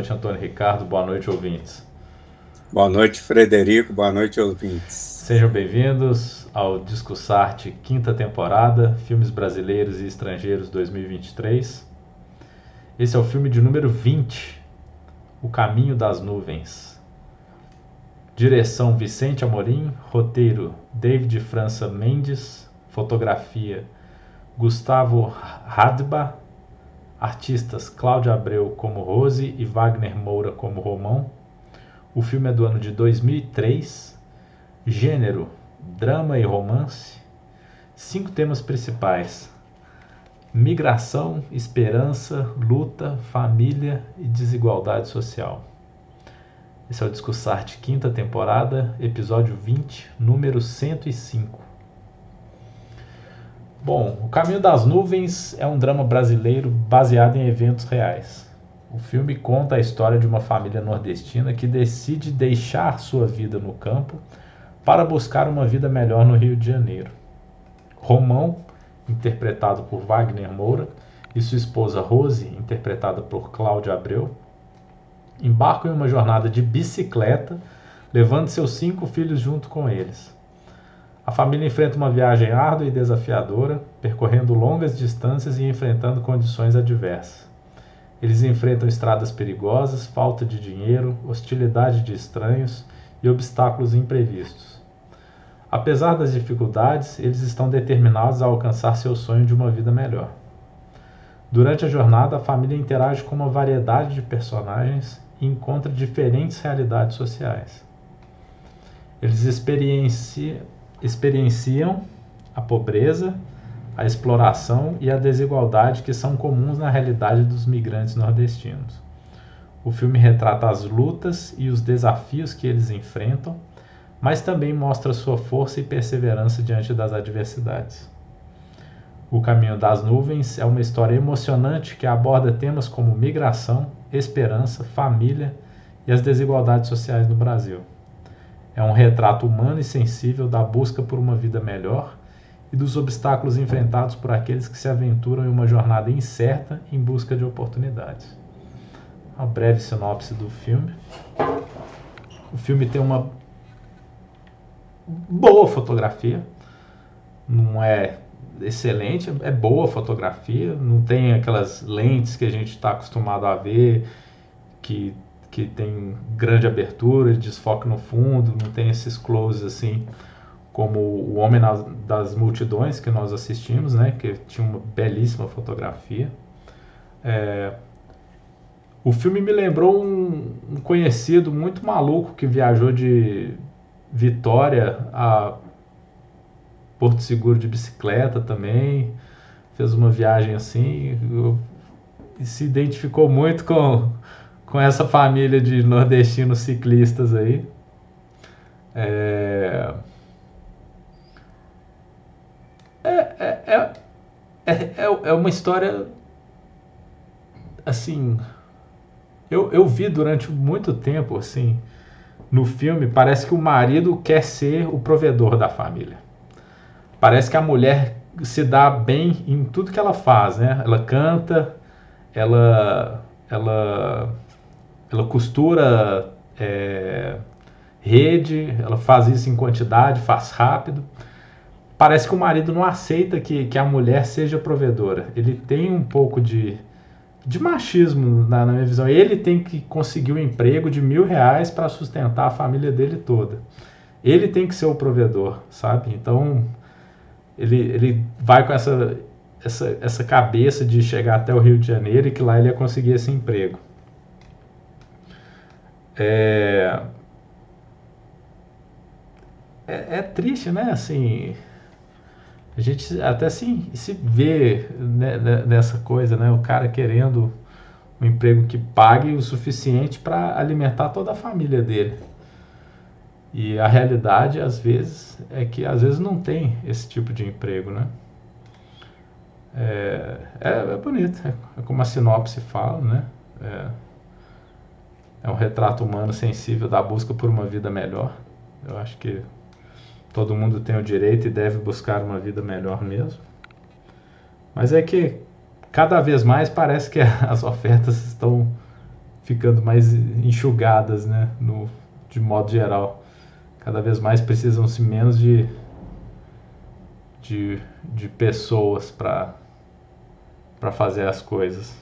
Boa noite, Antônio Ricardo. Boa noite, ouvintes. Boa noite, Frederico. Boa noite, ouvintes. Sejam bem-vindos ao Discussarte, quinta temporada, Filmes Brasileiros e Estrangeiros 2023. Esse é o filme de número 20, O Caminho das Nuvens. Direção Vicente Amorim, roteiro David França Mendes, fotografia Gustavo Radba, artistas Cláudia Abreu como Rose e Wagner Moura como Romão. O filme é do ano de 2003. Gênero: drama e romance. Cinco temas principais: migração, esperança, luta, família e desigualdade social. Esse é o Discussarte, quinta temporada, episódio 20, número 105. Bom, O Caminho das Nuvens é um drama brasileiro baseado em eventos reais. O filme conta a história de uma família nordestina que decide deixar sua vida no campo para buscar uma vida melhor no Rio de Janeiro. Romão, interpretado por Wagner Moura, e sua esposa Rose, interpretada por Cláudia Abreu, embarcam em uma jornada de bicicleta, levando seus cinco filhos junto com eles. A família enfrenta uma viagem árdua e desafiadora, percorrendo longas distâncias e enfrentando condições adversas. Eles enfrentam estradas perigosas, falta de dinheiro, hostilidade de estranhos e obstáculos imprevistos. Apesar das dificuldades, eles estão determinados a alcançar seu sonho de uma vida melhor. Durante a jornada, a família interage com uma variedade de personagens e encontra diferentes realidades sociais. Eles experienciam experienciam a pobreza, a exploração e a desigualdade que são comuns na realidade dos migrantes nordestinos. O filme retrata as lutas e os desafios que eles enfrentam, mas também mostra sua força e perseverança diante das adversidades. O Caminho das Nuvens é uma história emocionante que aborda temas como migração, esperança, família e as desigualdades sociais no Brasil. É um retrato humano e sensível da busca por uma vida melhor e dos obstáculos enfrentados por aqueles que se aventuram em uma jornada incerta em busca de oportunidades. Uma breve sinopse do filme. O filme tem uma boa fotografia, não é excelente, é boa fotografia, não tem aquelas lentes que a gente está acostumado a ver que que tem grande abertura, desfoque no fundo, não tem esses closes assim como o Homem das Multidões que nós assistimos, né, que tinha uma belíssima fotografia. É, o filme me lembrou um, um, conhecido muito maluco que viajou de Vitória a Porto Seguro de bicicleta também, fez uma viagem assim, e se identificou muito com com essa família de nordestinos ciclistas aí. É... É, é, é, é, uma história assim eu, eu vi durante muito tempo assim no filme parece que o marido quer ser o provedor da família parece que a mulher se dá bem em tudo que ela faz né ela canta ela ela ela costura é, rede, ela faz isso em quantidade, faz rápido. Parece que o marido não aceita que, que a mulher seja provedora. Ele tem um pouco de, de machismo na, na minha visão. Ele tem que conseguir um emprego de mil reais para sustentar a família dele toda. Ele tem que ser o provedor, sabe? Então ele, ele vai com essa, essa, essa cabeça de chegar até o Rio de Janeiro e que lá ele ia conseguir esse emprego. É, é, é triste, né? Assim, a gente até se, se vê né, né, nessa coisa, né? O cara querendo um emprego que pague o suficiente para alimentar toda a família dele. E a realidade, às vezes, é que às vezes não tem esse tipo de emprego, né? É, é, é bonito, é como a sinopse fala, né? É, é um retrato humano sensível da busca por uma vida melhor. Eu acho que todo mundo tem o direito e deve buscar uma vida melhor mesmo. Mas é que cada vez mais parece que as ofertas estão ficando mais enxugadas, né? No, de modo geral. Cada vez mais precisam-se menos de, de, de pessoas para fazer as coisas.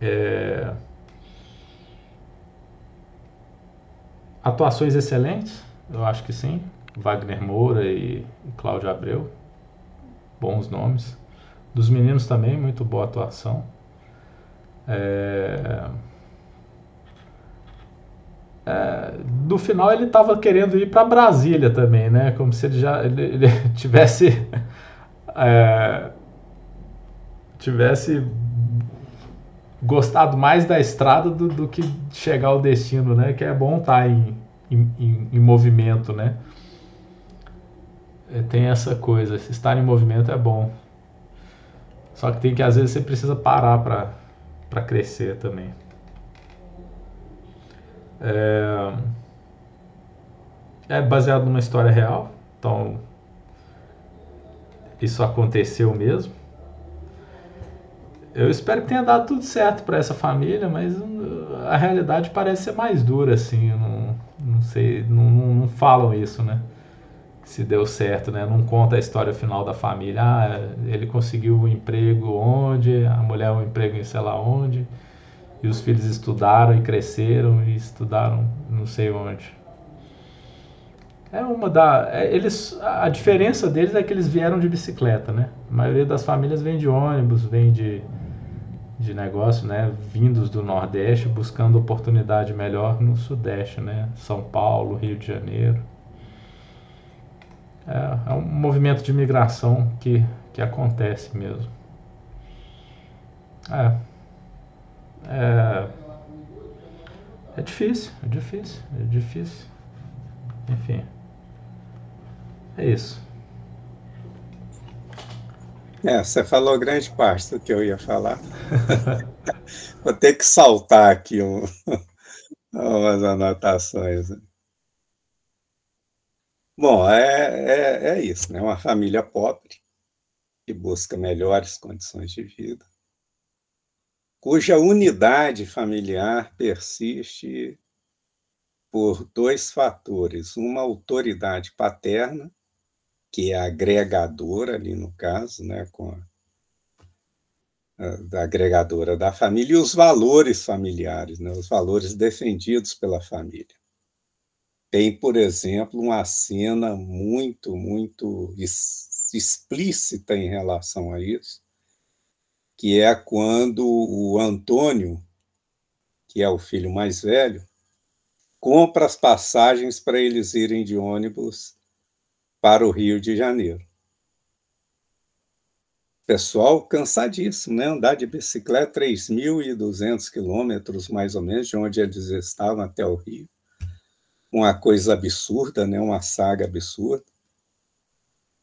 É... Atuações excelentes, eu acho que sim. Wagner Moura e Cláudio Abreu, bons nomes. Dos meninos também, muito boa atuação. É... É, no final ele estava querendo ir para Brasília também, né? Como se ele já ele, ele tivesse é, tivesse gostado mais da estrada do, do, que chegar ao destino, né? Que é bom estar tá em, em, em movimento, né? É, tem essa coisa, estar em movimento é bom. Só que tem que às vezes você precisa parar para crescer também. É, é baseado numa história real, então isso aconteceu mesmo. Eu espero que tenha dado tudo certo para essa família, mas uh, a realidade parece ser mais dura, assim. Não, não sei, não, não, falam isso, né? Se deu certo, né? Não conta a história final da família. Ah, ele conseguiu um emprego onde, a mulher um emprego em sei lá onde, e os filhos estudaram e cresceram e estudaram não sei onde. É uma da. É, eles, a diferença deles é que eles vieram de bicicleta, né? A maioria das famílias vem de ônibus, vem de de negócio, né, vindos do Nordeste, buscando oportunidade melhor no Sudeste, né, São Paulo, Rio de Janeiro. É, é um movimento de migração que, que acontece mesmo. É, é, é difícil, é difícil, é difícil. Enfim, é isso. É, você falou grande parte do que eu ia falar. Vou ter que saltar aqui um, umas anotações. Bom, é, é, é isso, né? Uma família pobre que busca melhores condições de vida, cuja unidade familiar persiste por dois fatores: uma autoridade paterna que é agregadora ali no caso, né, com a, a, agregadora da família e os valores familiares, né, os valores defendidos pela família. Tem, por exemplo, uma cena muito, muito explícita em relação a isso, que é quando o Antônio, que é o filho mais velho, compra as passagens para eles irem de ônibus para o Rio de Janeiro. Pessoal cansadíssimo, né? Andar de bicicleta 3.200 quilômetros, mais ou menos, de onde eles estavam até o Rio. Uma coisa absurda, né? Uma saga absurda.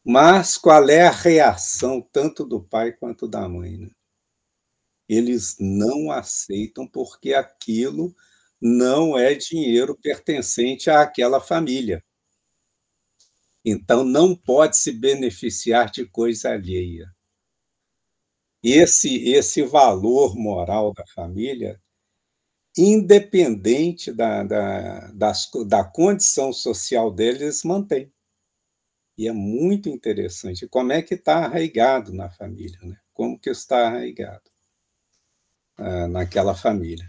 Mas qual é a reação tanto do pai quanto da mãe? Né? Eles não aceitam porque aquilo não é dinheiro pertencente àquela família. Então, não pode se beneficiar de coisa alheia. Esse, esse valor moral da família, independente da, da, das, da condição social deles, mantém. E é muito interessante. Como é que está arraigado na família? Né? Como que está arraigado ah, naquela família?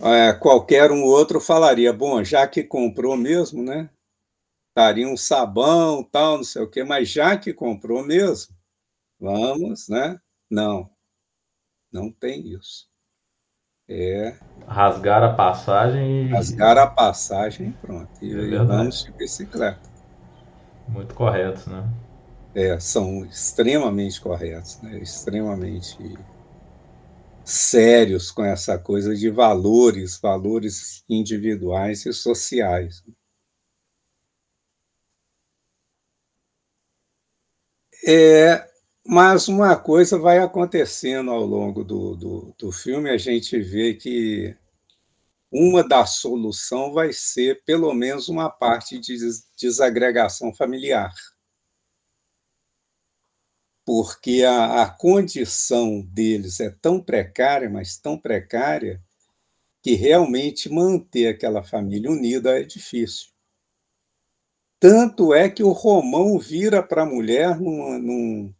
É, qualquer um outro falaria, bom, já que comprou mesmo, né? Daria um sabão, tal, não sei o quê, mas já que comprou mesmo, vamos, né? Não, não tem isso. É rasgar a passagem e rasgar a passagem, pronto. E é vamos de bicicleta. Muito corretos, né? É, são extremamente corretos, né? Extremamente sérios com essa coisa de valores, valores individuais e sociais. É, mas uma coisa vai acontecendo ao longo do, do, do filme, a gente vê que uma da solução vai ser pelo menos uma parte de desagregação familiar. porque a, a condição deles é tão precária, mas tão precária, que realmente manter aquela família unida é difícil. Tanto é que o Romão vira para a mulher numa, num,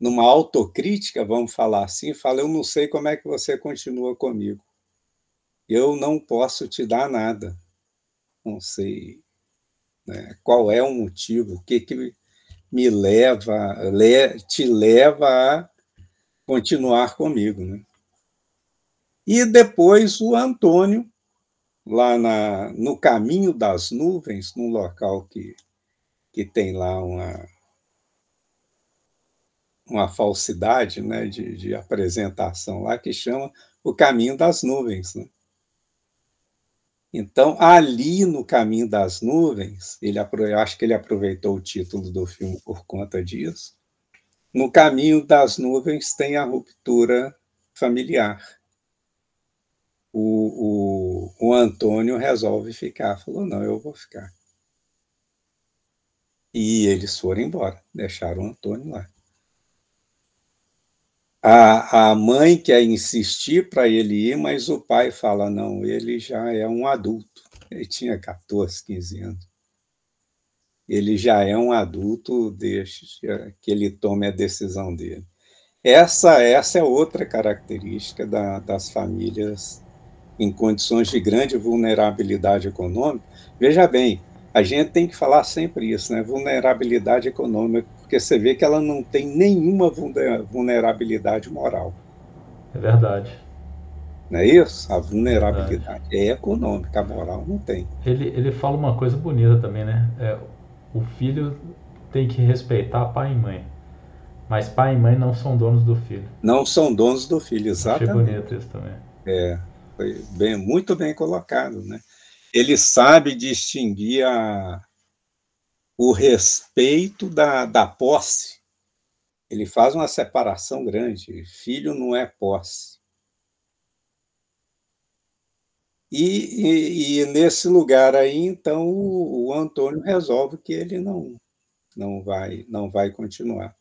numa autocrítica, vamos falar assim, fala: Eu não sei como é que você continua comigo. Eu não posso te dar nada. Não sei né, qual é o motivo, o que, que me leva, le, te leva a continuar comigo. Né? E depois o Antônio, lá na, no caminho das nuvens, num local que, que tem lá uma, uma falsidade né, de, de apresentação lá, que chama o caminho das nuvens. Né? Então, ali no caminho das nuvens, ele, acho que ele aproveitou o título do filme por conta disso. No caminho das nuvens tem a ruptura familiar. O, o, o Antônio resolve ficar, falou: não, eu vou ficar. E eles foram embora, deixaram o Antônio lá. A, a mãe quer insistir para ele ir, mas o pai fala: não, ele já é um adulto. Ele tinha 14, 15 anos. Ele já é um adulto, deixa que ele tome a decisão dele. Essa, essa é outra característica da, das famílias em condições de grande vulnerabilidade econômica. Veja bem, a gente tem que falar sempre isso, né? Vulnerabilidade econômica, porque você vê que ela não tem nenhuma vulnerabilidade moral. É verdade. Não é isso? A vulnerabilidade é, é econômica, a moral não tem. Ele, ele fala uma coisa bonita também, né? É, o filho tem que respeitar pai e mãe. Mas pai e mãe não são donos do filho. Não são donos do filho, exatamente. Achei bonito isso também. É, foi bem, muito bem colocado, né? ele sabe distinguir a, o respeito da, da posse. Ele faz uma separação grande. Filho não é posse. E, e, e, nesse lugar aí, então, o, o, Antônio resolve que ele não, não, vai, não vai continuar.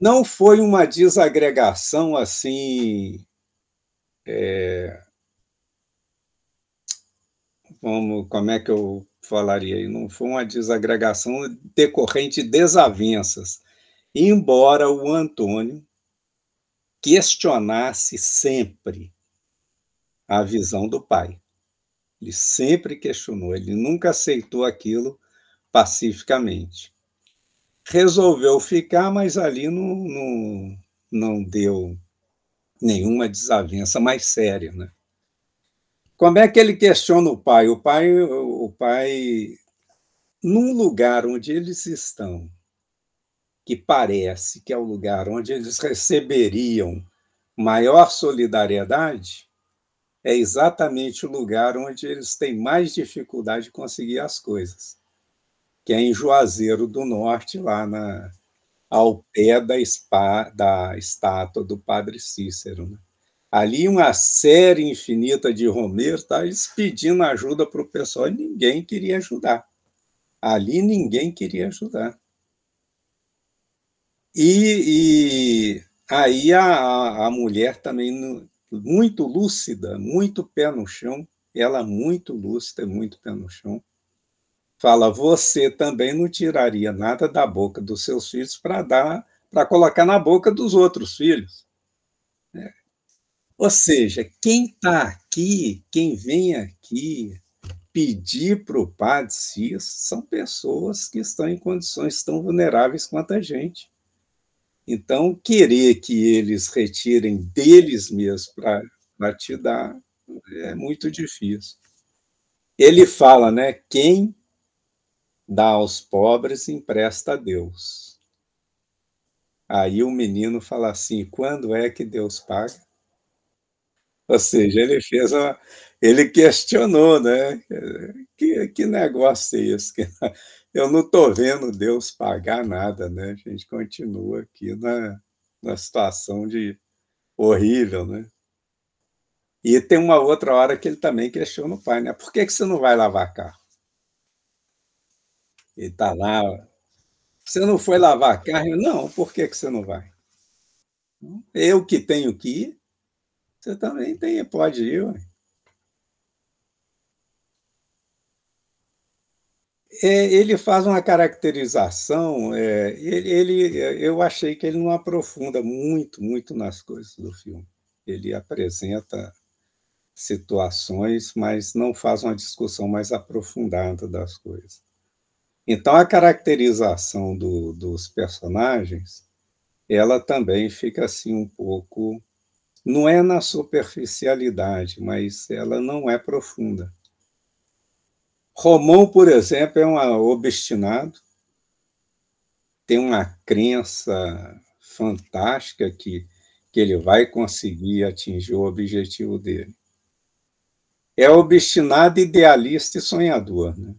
Não foi uma desagregação assim é, como, como é que eu falaria? Não foi uma desagregação decorrente de desavenças, embora o Antônio questionasse sempre a visão do pai. Ele sempre questionou, ele nunca aceitou aquilo pacificamente. Resolveu ficar, mas ali não, não, não deu nenhuma desavença mais séria, né? Como é que ele questiona o pai? O pai, o pai, num lugar onde eles estão, que parece que é o lugar onde eles receberiam maior solidariedade, é exatamente o lugar onde eles têm mais dificuldade de conseguir as coisas, que é em Juazeiro do Norte, lá na, ao pé da, spa, da estátua do Padre Cícero. Né? ali uma série infinita de Romero, tá, pedindo ajuda para o pessoal e ninguém queria ajudar. Ali ninguém queria ajudar. E, e aí a, a mulher também muito lúcida, muito pé no chão, ela muito lúcida, muito pé no chão, fala: você também não tiraria nada da boca dos seus filhos para dar, para colocar na boca dos outros filhos. É. Ou seja, quem está aqui, quem vem aqui pedir para o Padre Cis, são pessoas que estão em condições tão vulneráveis quanto a gente. Então, querer que eles retirem deles mesmos para te dar é muito difícil. Ele fala, né? Quem dá aos pobres empresta a Deus. Aí o menino fala assim: quando é que Deus paga? Ou seja, ele fez uma, ele questionou, né? Que, que negócio é esse? Eu não estou vendo Deus pagar nada, né? A gente continua aqui na, na situação de horrível, né? E tem uma outra hora que ele também questiona o pai, né? Por que, que você não vai lavar carro? Ele está lá Você não foi lavar carne? Não, por que, que você não vai? Eu que tenho que ir, você também tem, pode ir. É, ele faz uma caracterização, é, ele, ele, eu achei que ele não aprofunda muito, muito nas coisas do filme. Ele apresenta situações, mas não faz uma discussão mais aprofundada das coisas. Então, a caracterização do, dos personagens, ela também fica assim um pouco, não é na superficialidade, mas ela não é profunda. Romão, por exemplo, é um obstinado, tem uma crença fantástica que, que ele vai conseguir atingir o objetivo dele. É obstinado, idealista e sonhador. Né?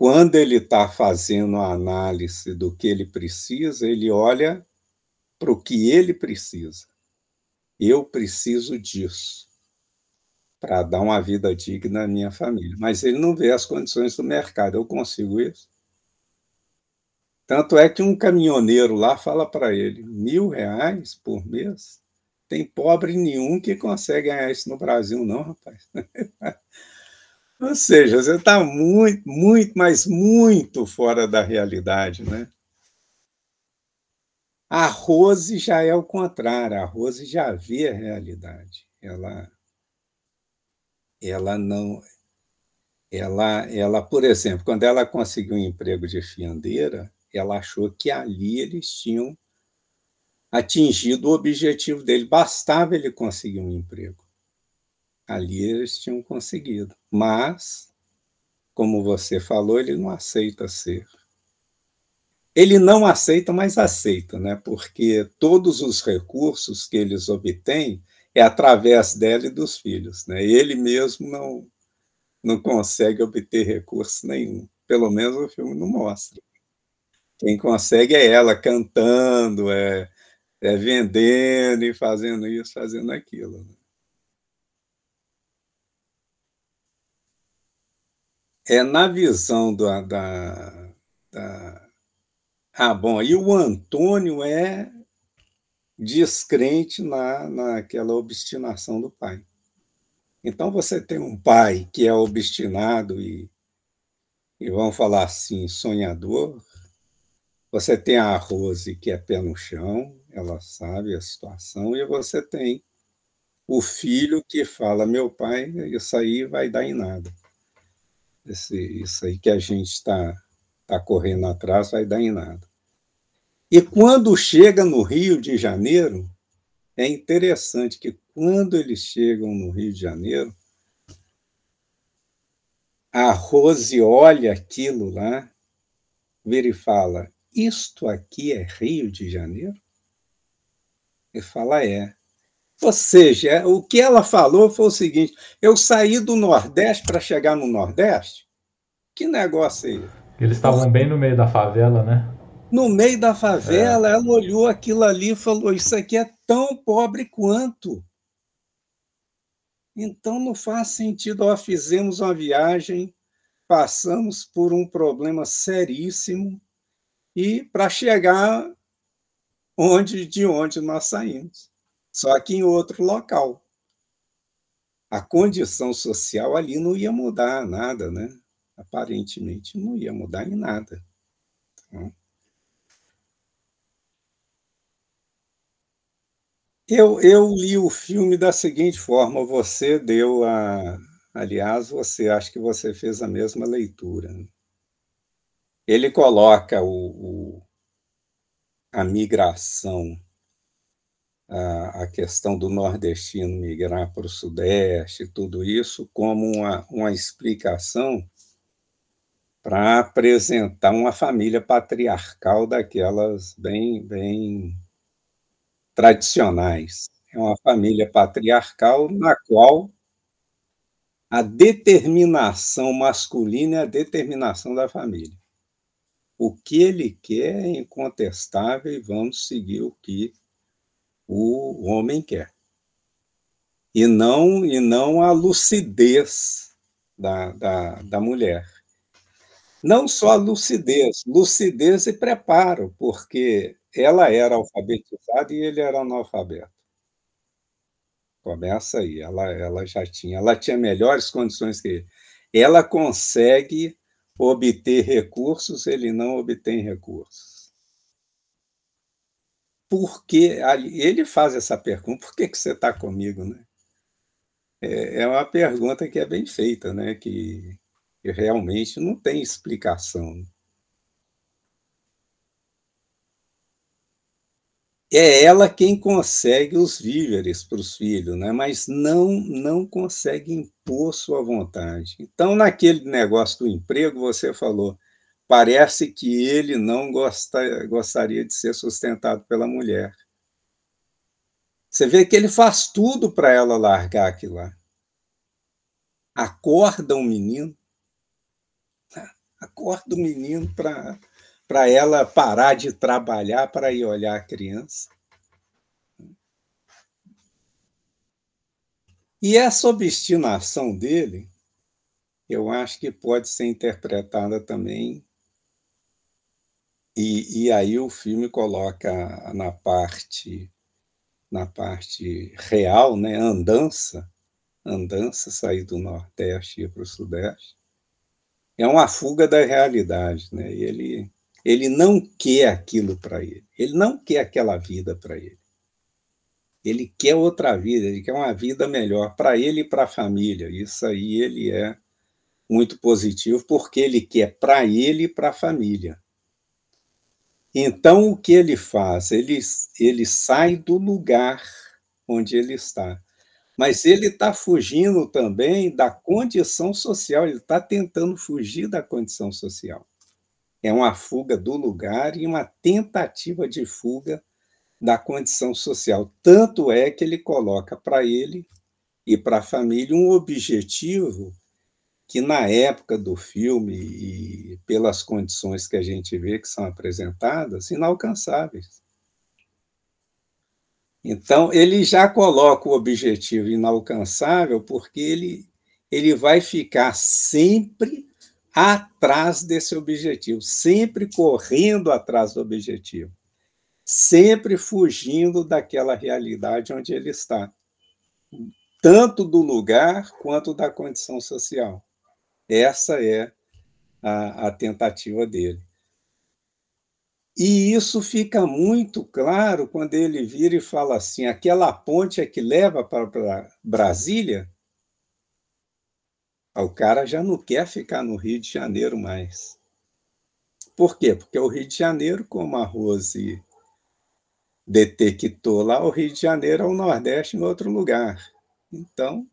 Quando ele está fazendo a análise do que ele precisa, ele olha para o que ele precisa. Eu preciso disso para dar uma vida digna à minha família. Mas ele não vê as condições do mercado. Eu consigo isso? Tanto é que um caminhoneiro lá fala para ele: mil reais por mês? Tem pobre nenhum que consegue ganhar isso no Brasil, não, rapaz. Ou seja, você está muito, muito, mas muito fora da realidade, né? A Rose já é o contrário, a Rose já vê a realidade. Ela ela não ela ela, por exemplo, quando ela conseguiu um emprego de fiandeira, ela achou que ali eles tinham atingido o objetivo dele, bastava ele conseguir um emprego. Ali eles tinham conseguido. Mas, como você falou, ele não aceita ser. Ele não aceita, mas aceita, né? porque todos os recursos que eles obtêm é através dela e dos filhos. Né? Ele mesmo não, não consegue obter recurso nenhum. Pelo menos o filme não mostra. Quem consegue é ela cantando, é, é vendendo e fazendo isso, fazendo aquilo. Né? É na visão da, da, da... Ah, bom, e o Antônio é descrente na, naquela obstinação do pai. Então, você tem um pai que é obstinado e, e vamos falar assim, sonhador. Você tem a Rose, que é pé no chão, ela sabe a situação, e você tem o filho que fala: meu pai, isso aí vai dar em nada. Esse, isso aí que a gente está tá correndo atrás vai dar em nada. E quando chega no Rio de Janeiro, é interessante que quando eles chegam no Rio de Janeiro, a Rose olha aquilo lá, vira e fala: Isto aqui é Rio de Janeiro? Ele fala: É. Ou seja, o que ela falou foi o seguinte: eu saí do Nordeste para chegar no Nordeste? Que negócio é esse? Eles estavam bem no meio da favela, né? no meio da favela, é. ela olhou aquilo ali e falou: Isso aqui é tão pobre quanto. Então não faz sentido. Ó, fizemos uma viagem, passamos por um problema seríssimo e para chegar onde de onde nós saímos, só que em outro local. A condição social ali não ia mudar nada, né? Aparentemente não ia mudar em nada. Então, Eu, eu li o filme da seguinte forma: você deu a. Aliás, você acha que você fez a mesma leitura. Ele coloca o, o a migração, a, a, questão do nordestino migrar para o sudeste, tudo isso, como uma, uma explicação para apresentar uma família patriarcal daquelas bem, bem tradicionais. É uma família patriarcal na qual a determinação masculina é a determinação da família. O que ele quer é incontestável e vamos seguir o que o homem quer. E não, e não a lucidez da, da, da mulher. Não só lucidez, lucidez e preparo, porque ela era alfabetizada e ele era analfabeto. Começa aí, ela, ela já tinha, ela tinha melhores condições que ele. Ela consegue obter recursos, ele não obtém recursos. Porque ele faz essa pergunta, por que, que você está comigo, né? É, é uma pergunta que é bem feita, né? Que, que realmente não tem explicação. é ela quem consegue os víveres para os filhos, né? mas não, não consegue impor sua vontade. Então, naquele negócio do emprego, você falou, parece que ele não gosta, gostaria de ser sustentado pela mulher. Você vê que ele faz tudo para ela largar aquilo lá. Acorda o menino, acorda o menino para para ela parar de trabalhar para ir olhar a criança. E essa obstinação dele, eu acho que pode ser interpretada também. E, e aí o filme coloca na parte na parte real, né, andança, andança, sair do Nordeste e ir para o Sudeste, é uma fuga da realidade, né? E ele ele não quer aquilo para ele. Ele não quer aquela vida para ele. Ele quer outra vida, ele quer uma vida melhor para ele e para a família. Isso aí ele é muito positivo, porque ele quer para ele e para a família. Então, o que ele faz? Ele, ele sai do lugar onde ele está. Mas ele está fugindo também da condição social, ele está tentando fugir da condição social é uma fuga do lugar e uma tentativa de fuga da condição social. Tanto é que ele coloca para ele e para a família um objetivo que, na época do filme e pelas condições que a gente vê que são apresentadas, inalcançáveis. Então, ele já coloca o objetivo inalcançável porque ele, ele vai ficar sempre atrás desse objetivo, sempre correndo atrás do objetivo, sempre fugindo daquela realidade onde ele está, tanto do lugar quanto da condição social. Essa é a, a tentativa dele. E isso fica muito claro quando ele vira e fala assim: aquela ponte é que leva para Brasília o cara já não quer ficar no Rio de Janeiro mais. Por quê? Porque o Rio de Janeiro, como a Rose detectou lá, o Rio de Janeiro é o Nordeste em outro lugar. Então,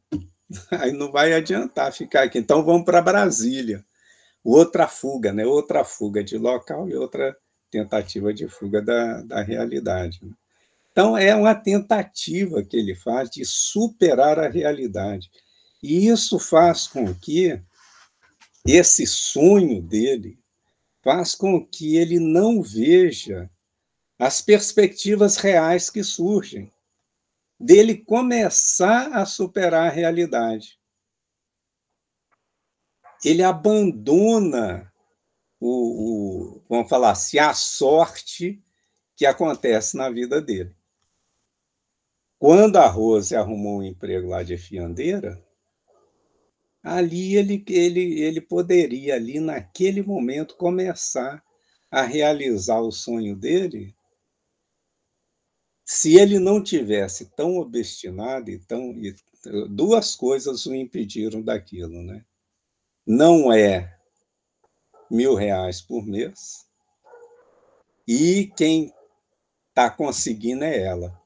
aí não vai adiantar ficar aqui. Então, vamos para Brasília. Outra fuga, né? outra fuga de local e outra tentativa de fuga da, da realidade. Né? Então, é uma tentativa que ele faz de superar a realidade. E isso faz com que esse sonho dele faz com que ele não veja as perspectivas reais que surgem, dele começar a superar a realidade. Ele abandona o, o vamos falar assim, a sorte que acontece na vida dele. Quando a Rose arrumou um emprego lá de fiandeira, ali ele, ele, ele poderia, ali naquele momento, começar a realizar o sonho dele se ele não tivesse tão obstinado e tão. E duas coisas o impediram daquilo, né? Não é mil reais por mês, e quem está conseguindo é ela,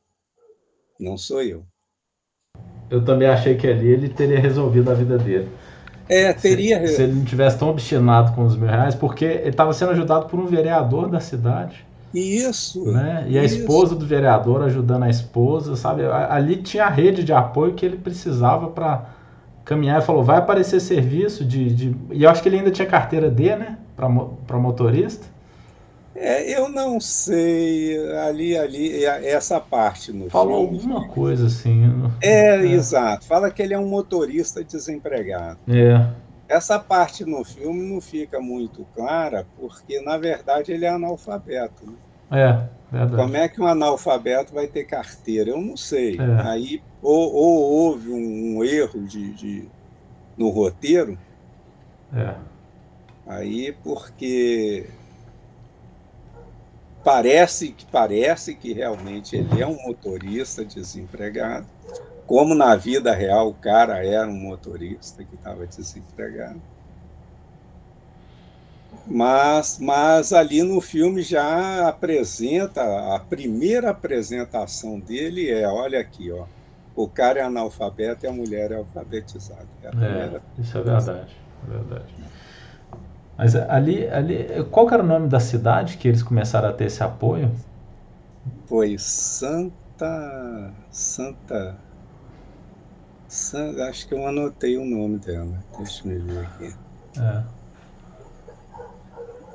não sou eu eu também achei que ali ele teria resolvido a vida dele. É, teria. Se, se ele não tivesse tão obstinado com os mil reais, porque ele estava sendo ajudado por um vereador da cidade. Isso. Né? E a esposa do vereador ajudando a esposa, sabe? Ali tinha a rede de apoio que ele precisava para caminhar. e falou: vai aparecer serviço de, de. E eu acho que ele ainda tinha carteira D, né? Para motorista. É, eu não sei, ali, ali, essa parte no Falou filme. alguma coisa assim. É, é, exato. Fala que ele é um motorista desempregado. É. Essa parte no filme não fica muito clara, porque, na verdade, ele é analfabeto. Né? É, verdade. Como é que um analfabeto vai ter carteira? Eu não sei. É. Aí, ou, ou, houve um, erro de, de, no roteiro. É. Aí, porque parece que parece que realmente ele é um motorista desempregado, como na vida real o cara era um motorista que estava desempregado. Mas, mas ali no filme já apresenta, a primeira apresentação dele é, olha aqui, ó, o cara é analfabeto e a mulher é alfabetizada. É, é isso é verdade, é verdade. Mas ali, ali, qual era o nome da cidade que eles começaram a ter esse apoio? Foi Santa, Santa, Acho que eu anotei o nome dela. Deixa eu ver aqui. É.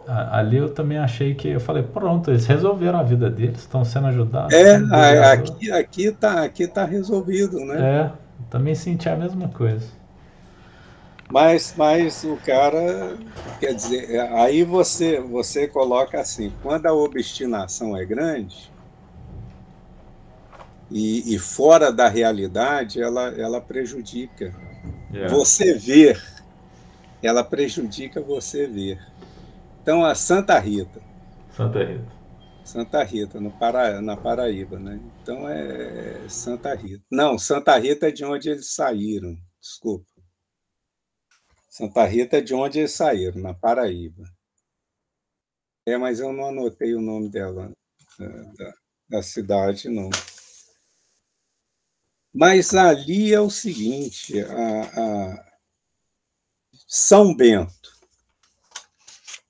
Ali eu também achei que eu falei, pronto, eles resolveram a vida deles, estão sendo ajudados. É, aqui, aqui tá, aqui tá resolvido, né? É, também senti a mesma coisa. Mas, mas o cara, quer dizer, aí você, você coloca assim, quando a obstinação é grande e, e fora da realidade, ela, ela prejudica. Yeah. É. Você ver, ela prejudica você ver. Então, a Santa Rita. Santa Rita. Santa Rita, no Para, na Paraíba, né? Então é Santa Rita. Não, Santa Rita é de onde eles saíram, desculpa. Santa Rita é de onde eles saíram, na Paraíba. É, mas eu não anotei o nome dela, da, da cidade, não. Mas ali é o seguinte, a, a São Bento.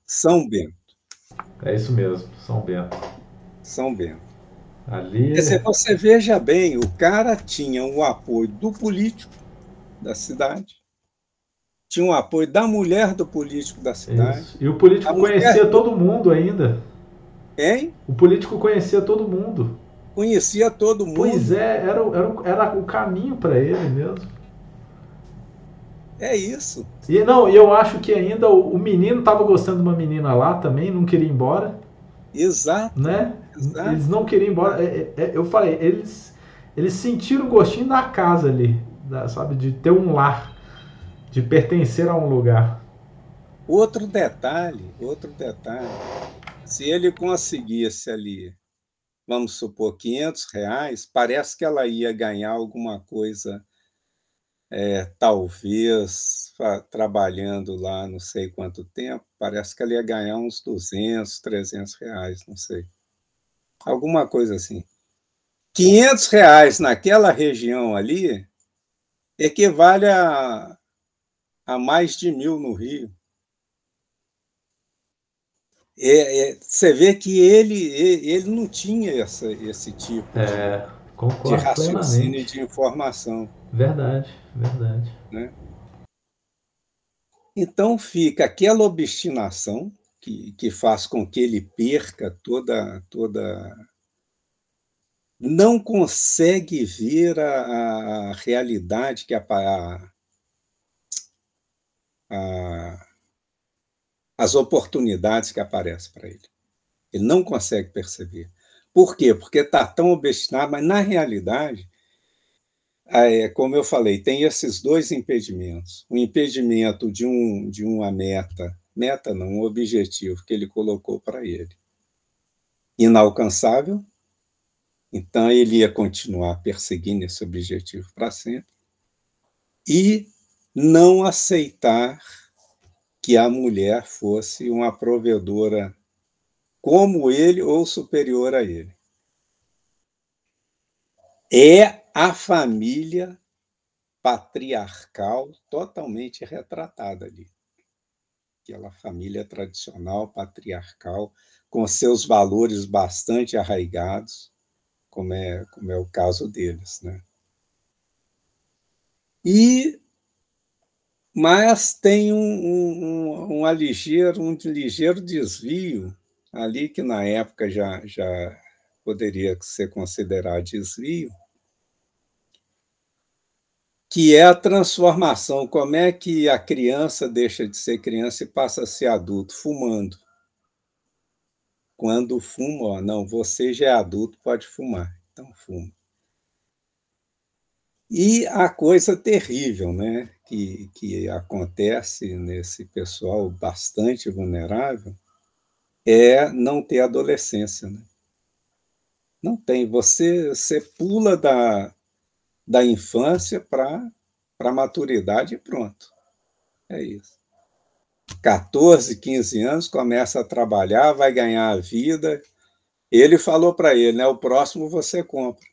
São Bento. É isso mesmo, São Bento. São Bento. Ali. Quer dizer, você veja bem, o cara tinha o apoio do político da cidade, tinha o apoio da mulher do político da cidade. Isso. E o político conhecia mulher... todo mundo ainda. Hein? O político conhecia todo mundo. Conhecia todo mundo. Pois é, era, era, era o caminho para ele mesmo. É isso. E não, eu acho que ainda o, o menino estava gostando de uma menina lá também, não queria ir embora. Exato. Né? Exato. Eles não queriam ir embora. É, é, é, eu falei, eles, eles sentiram o gostinho da casa ali, da, sabe, de ter um lar de pertencer a um lugar. Outro detalhe, outro detalhe. Se ele conseguisse ali, vamos supor, 500 reais, parece que ela ia ganhar alguma coisa, é, talvez trabalhando lá não sei quanto tempo, parece que ela ia ganhar uns 200, 300 reais, não sei. Alguma coisa assim. 500 reais naquela região ali equivale a a mais de mil no Rio. É, é, você vê que ele, ele não tinha essa, esse tipo é, de, raciocínio e de informação. Verdade, verdade. Né? Então fica aquela obstinação que, que faz com que ele perca toda. toda não consegue ver a, a realidade que a, a a, as oportunidades que aparecem para ele. Ele não consegue perceber. Por quê? Porque está tão obstinado, mas na realidade, é, como eu falei, tem esses dois impedimentos. O impedimento de, um, de uma meta, meta não, um objetivo que ele colocou para ele. Inalcançável, então ele ia continuar perseguindo esse objetivo para sempre. E não aceitar que a mulher fosse uma provedora como ele ou superior a ele. É a família patriarcal totalmente retratada ali. Aquela família tradicional, patriarcal, com seus valores bastante arraigados, como é, como é o caso deles. Né? E mas tem um, um, um, ligeiro, um ligeiro desvio ali que na época já, já poderia ser considerado desvio, que é a transformação. Como é que a criança deixa de ser criança e passa a ser adulto? Fumando. Quando fuma, ó, não, você já é adulto, pode fumar. Então fuma. E a coisa terrível, né, que, que acontece nesse pessoal bastante vulnerável é não ter adolescência, né? Não tem. Você, você pula da, da infância para a maturidade e pronto. É isso. 14, 15 anos, começa a trabalhar, vai ganhar a vida. Ele falou para ele, né? O próximo você compra.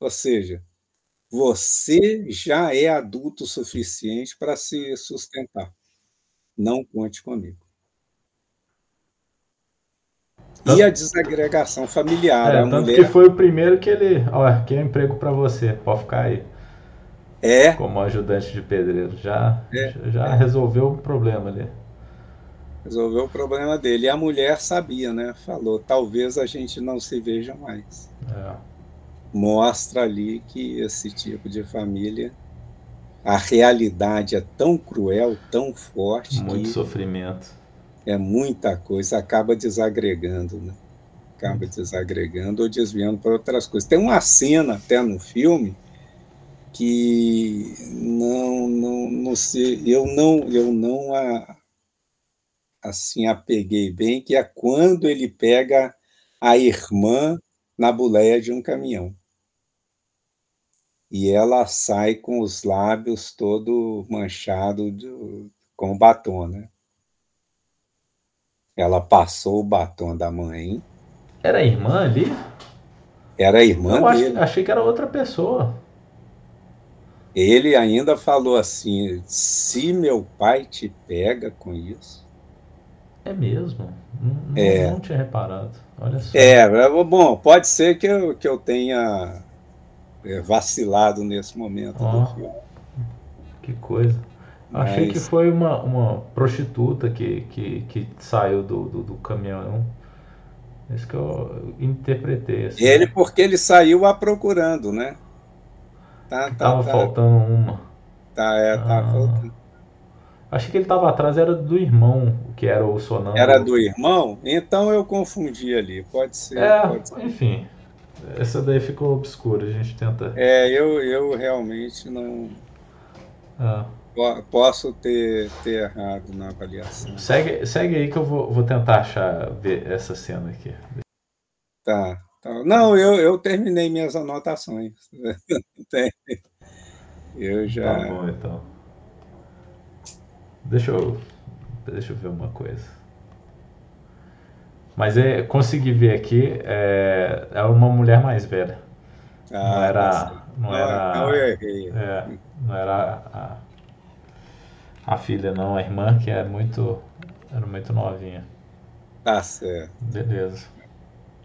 Ou seja, você já é adulto o suficiente para se sustentar. Não conte comigo. E a desagregação familiar. É, tanto mulher... que foi o primeiro que ele. Ó, aqui é um emprego para você, pode ficar aí. É. Como ajudante de pedreiro. Já, é. já é. resolveu o problema ali. Resolveu o problema dele. E a mulher sabia, né? Falou: talvez a gente não se veja mais. É. Mostra ali que esse tipo de família. A realidade é tão cruel, tão forte. Muito sofrimento é muita coisa, acaba desagregando, né? acaba desagregando ou desviando para outras coisas. Tem uma cena até no filme que não, não, não sei, eu não, eu não a, assim apeguei bem, que é quando ele pega a irmã na boleia de um caminhão. E ela sai com os lábios todo manchado de, com batom, né? Ela passou o batom da mãe. Era a irmã ali? Era a irmã Eu dele. achei que era outra pessoa. Ele ainda falou assim: se meu pai te pega com isso. É mesmo? Não, é. não tinha reparado. Olha só. É, bom, pode ser que eu, que eu tenha é, vacilado nesse momento do filme. Que coisa. Mas... Achei que foi uma, uma prostituta que, que, que saiu do, do, do caminhão. Isso que eu interpretei. Assim. Ele, porque ele saiu a procurando, né? Tá, tá, tava tá. faltando uma. Tá, é, tá ah. faltando. Achei que ele tava atrás, era do irmão, que era o sonâmbulo. Era do irmão? Então eu confundi ali, pode ser. É, pode ser. enfim. Essa daí ficou obscura, a gente tenta. É, eu, eu realmente não. Ah. Posso ter, ter errado na avaliação. Segue, segue aí que eu vou, vou tentar achar ver essa cena aqui. Tá. tá. Não, eu, eu terminei minhas anotações. eu já. Tá bom, então. Deixa eu, deixa eu ver uma coisa. Mas é, consegui ver aqui, é, é uma mulher mais velha. Ah, não era. Não, não era. Não, eu errei. É, não era a, a filha não, a irmã, que é muito. Era muito novinha. Tá certo. Beleza.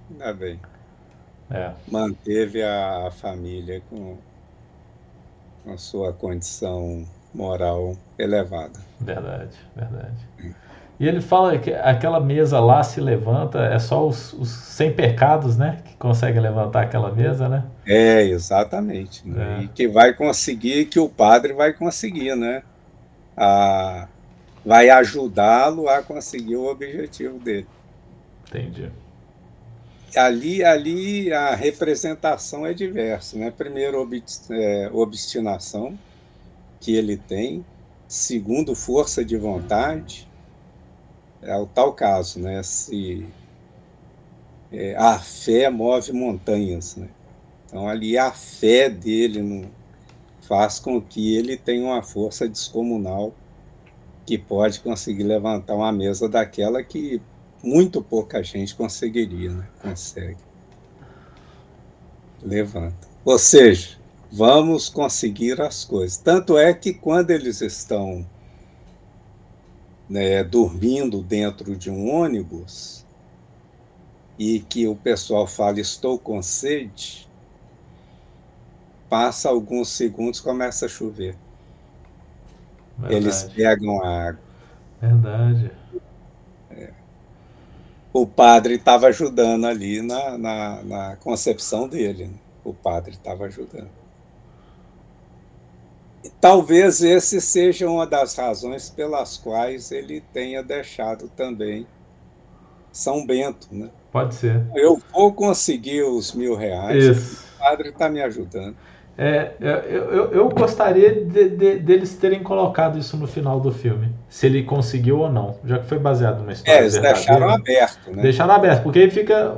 Ainda bem. É. Manteve a família com, com a sua condição moral elevada. Verdade, verdade. E ele fala que aquela mesa lá se levanta, é só os, os sem pecados, né? Que conseguem levantar aquela mesa, né? É, exatamente. Né? É. E que vai conseguir, que o padre vai conseguir, né? a, vai ajudá-lo a conseguir o objetivo dele. Entendi. Ali, ali a representação é diversa, né? Primeiro, é, obstinação que ele tem, segundo, força de vontade, é o tal caso, né? Se é, a fé move montanhas, né? Então ali a fé dele no, faz com que ele tenha uma força descomunal que pode conseguir levantar uma mesa daquela que muito pouca gente conseguiria, né? Consegue. Levanta. Ou seja, vamos conseguir as coisas. Tanto é que quando eles estão né, dormindo dentro de um ônibus e que o pessoal fala estou com sede, passa alguns segundos, começa a chover. Verdade. Eles pegam a água. Verdade. É. O padre estava ajudando ali na, na, na, concepção dele. Né? O padre estava ajudando. Talvez esse seja uma das razões pelas quais ele tenha deixado também São Bento, né? Pode ser. Eu vou conseguir os mil reais. Isso. O padre está me ajudando. É, eu, eu, eu gostaria de, de, deles terem colocado isso no final do filme, se ele conseguiu ou não, já que foi baseado numa história. É, eles deixaram aberto, né? Deixaram aberto, porque aí fica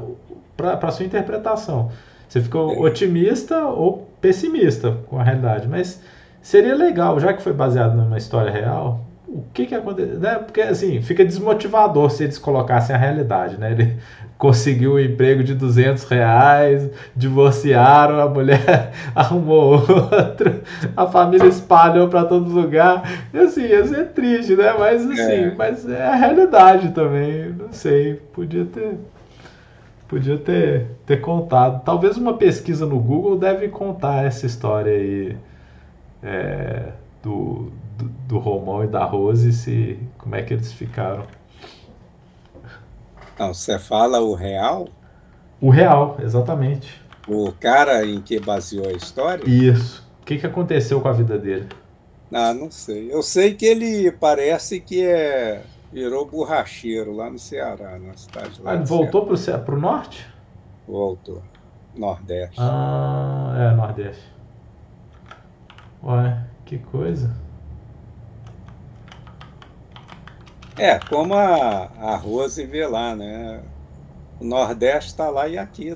para sua interpretação. Você ficou é. otimista ou pessimista com a realidade, mas seria legal, já que foi baseado numa história real, o que que aconteceu? Né? Porque assim, fica desmotivador se eles colocassem a realidade, né? Ele conseguiu um emprego de 200 reais, divorciaram, a mulher arrumou outro, a família espalhou para todo lugar. E assim, ia ser triste, né? Mas assim, é. mas é a realidade também. Não sei, podia ter podia ter, ter contado. Talvez uma pesquisa no Google deve contar essa história aí é, do, do, do Romão e da Rose, se, como é que eles ficaram. Não, você fala o real? O real, exatamente. O cara em que baseou a história? Isso. O que, que aconteceu com a vida dele? Ah, não sei. Eu sei que ele parece que é virou borracheiro lá no Ceará, na cidade lá. Ah, ele voltou para o norte? Voltou. Nordeste. Ah, é, Nordeste. Ué, que coisa. É, como a, a Rose vê lá, né? O Nordeste está lá e aqui.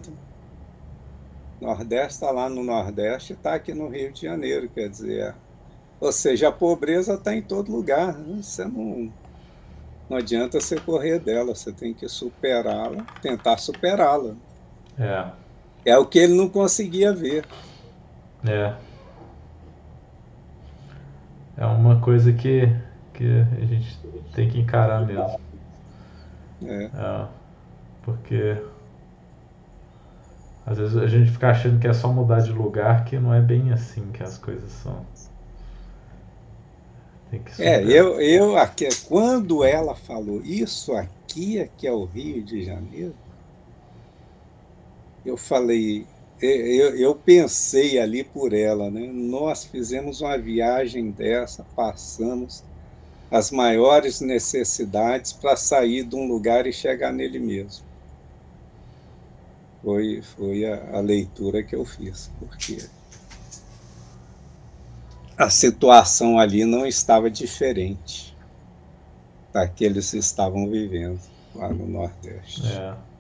O Nordeste está lá no Nordeste e está aqui no Rio de Janeiro, quer dizer. Ou seja, a pobreza está em todo lugar. Né? Você não, não adianta você correr dela, você tem que superá-la, tentar superá-la. É. É o que ele não conseguia ver. É. É uma coisa que que a gente tem que encarar mesmo. É. é. porque às vezes a gente fica achando que é só mudar de lugar, que não é bem assim que as coisas são. Tem que é, eu, eu aqui, quando ela falou isso aqui é que é o Rio de Janeiro, eu falei, eu, eu pensei ali por ela, né? Nós fizemos uma viagem dessa, passamos as maiores necessidades para sair de um lugar e chegar nele mesmo. Foi, foi a, a leitura que eu fiz, porque a situação ali não estava diferente da que estavam vivendo lá no Nordeste. É.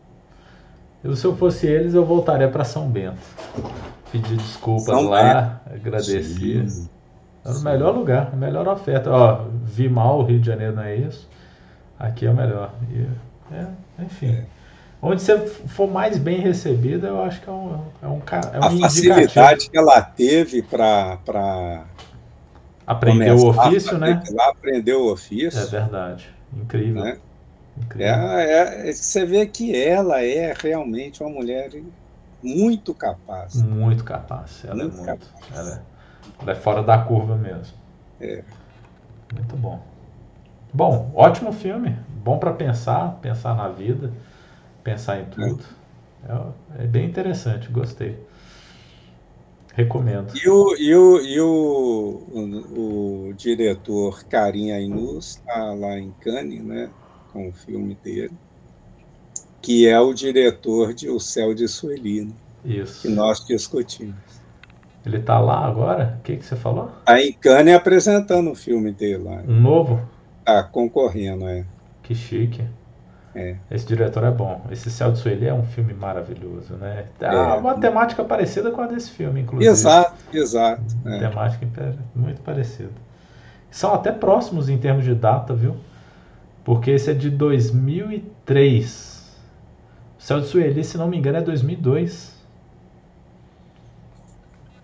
Eu, se eu fosse eles, eu voltaria para São Bento. Pedir desculpas São lá, Bento. agradecer. Sim. Era o melhor lugar, a melhor oferta. Ó, vi mal o Rio de Janeiro, não é isso? Aqui é o melhor. E, é, enfim. É. Onde você for mais bem recebida, eu acho que é um, é um, é um A facilidade que ela teve para aprender o ofício, né? Lá aprender o ofício. É verdade. Incrível. Né? Incrível. É, é, você vê que ela é realmente uma mulher muito capaz. Muito capaz. Ela muito é muito. Capaz. Ela é ela é fora da curva mesmo. É. Muito bom. Bom, ótimo filme. Bom para pensar, pensar na vida, pensar em tudo. É, é bem interessante, gostei. Recomendo. E o, e o, e o, o, o diretor Karim Ainus está lá em Cannes, né, com o filme dele, que é o diretor de O Céu de Sueli, né, Isso. que nós discutimos. Ele tá lá agora? O que, que você falou? A Icane apresentando o filme dele lá. Um novo? Tá concorrendo, é. Que chique. É. Esse diretor é bom. Esse Céu de Sueli é um filme maravilhoso, né? Ah, é. uma temática parecida com a desse filme, inclusive. Exato, exato. É. Temática muito parecida. São até próximos em termos de data, viu? Porque esse é de 2003. O Céu de Sueli, se não me engano, é 2002.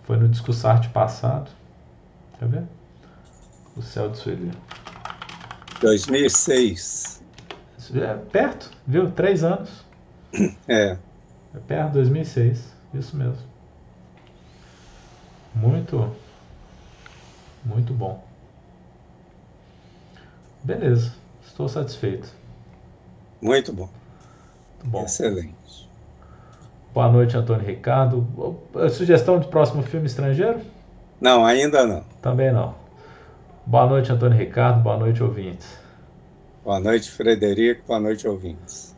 Foi no Discussarte passado. Quer ver? O céu de Sueli. 2006. É perto, viu? Três anos. É. É perto, 2006. Isso mesmo. Muito, muito bom. Beleza. Estou satisfeito. Muito bom. Bom. Excelente. Boa noite, Antônio Ricardo. Sugestão de próximo filme estrangeiro? Não, ainda não. Também não. Boa noite, Antônio Ricardo. Boa noite, ouvintes. Boa noite, Frederico. Boa noite, ouvintes.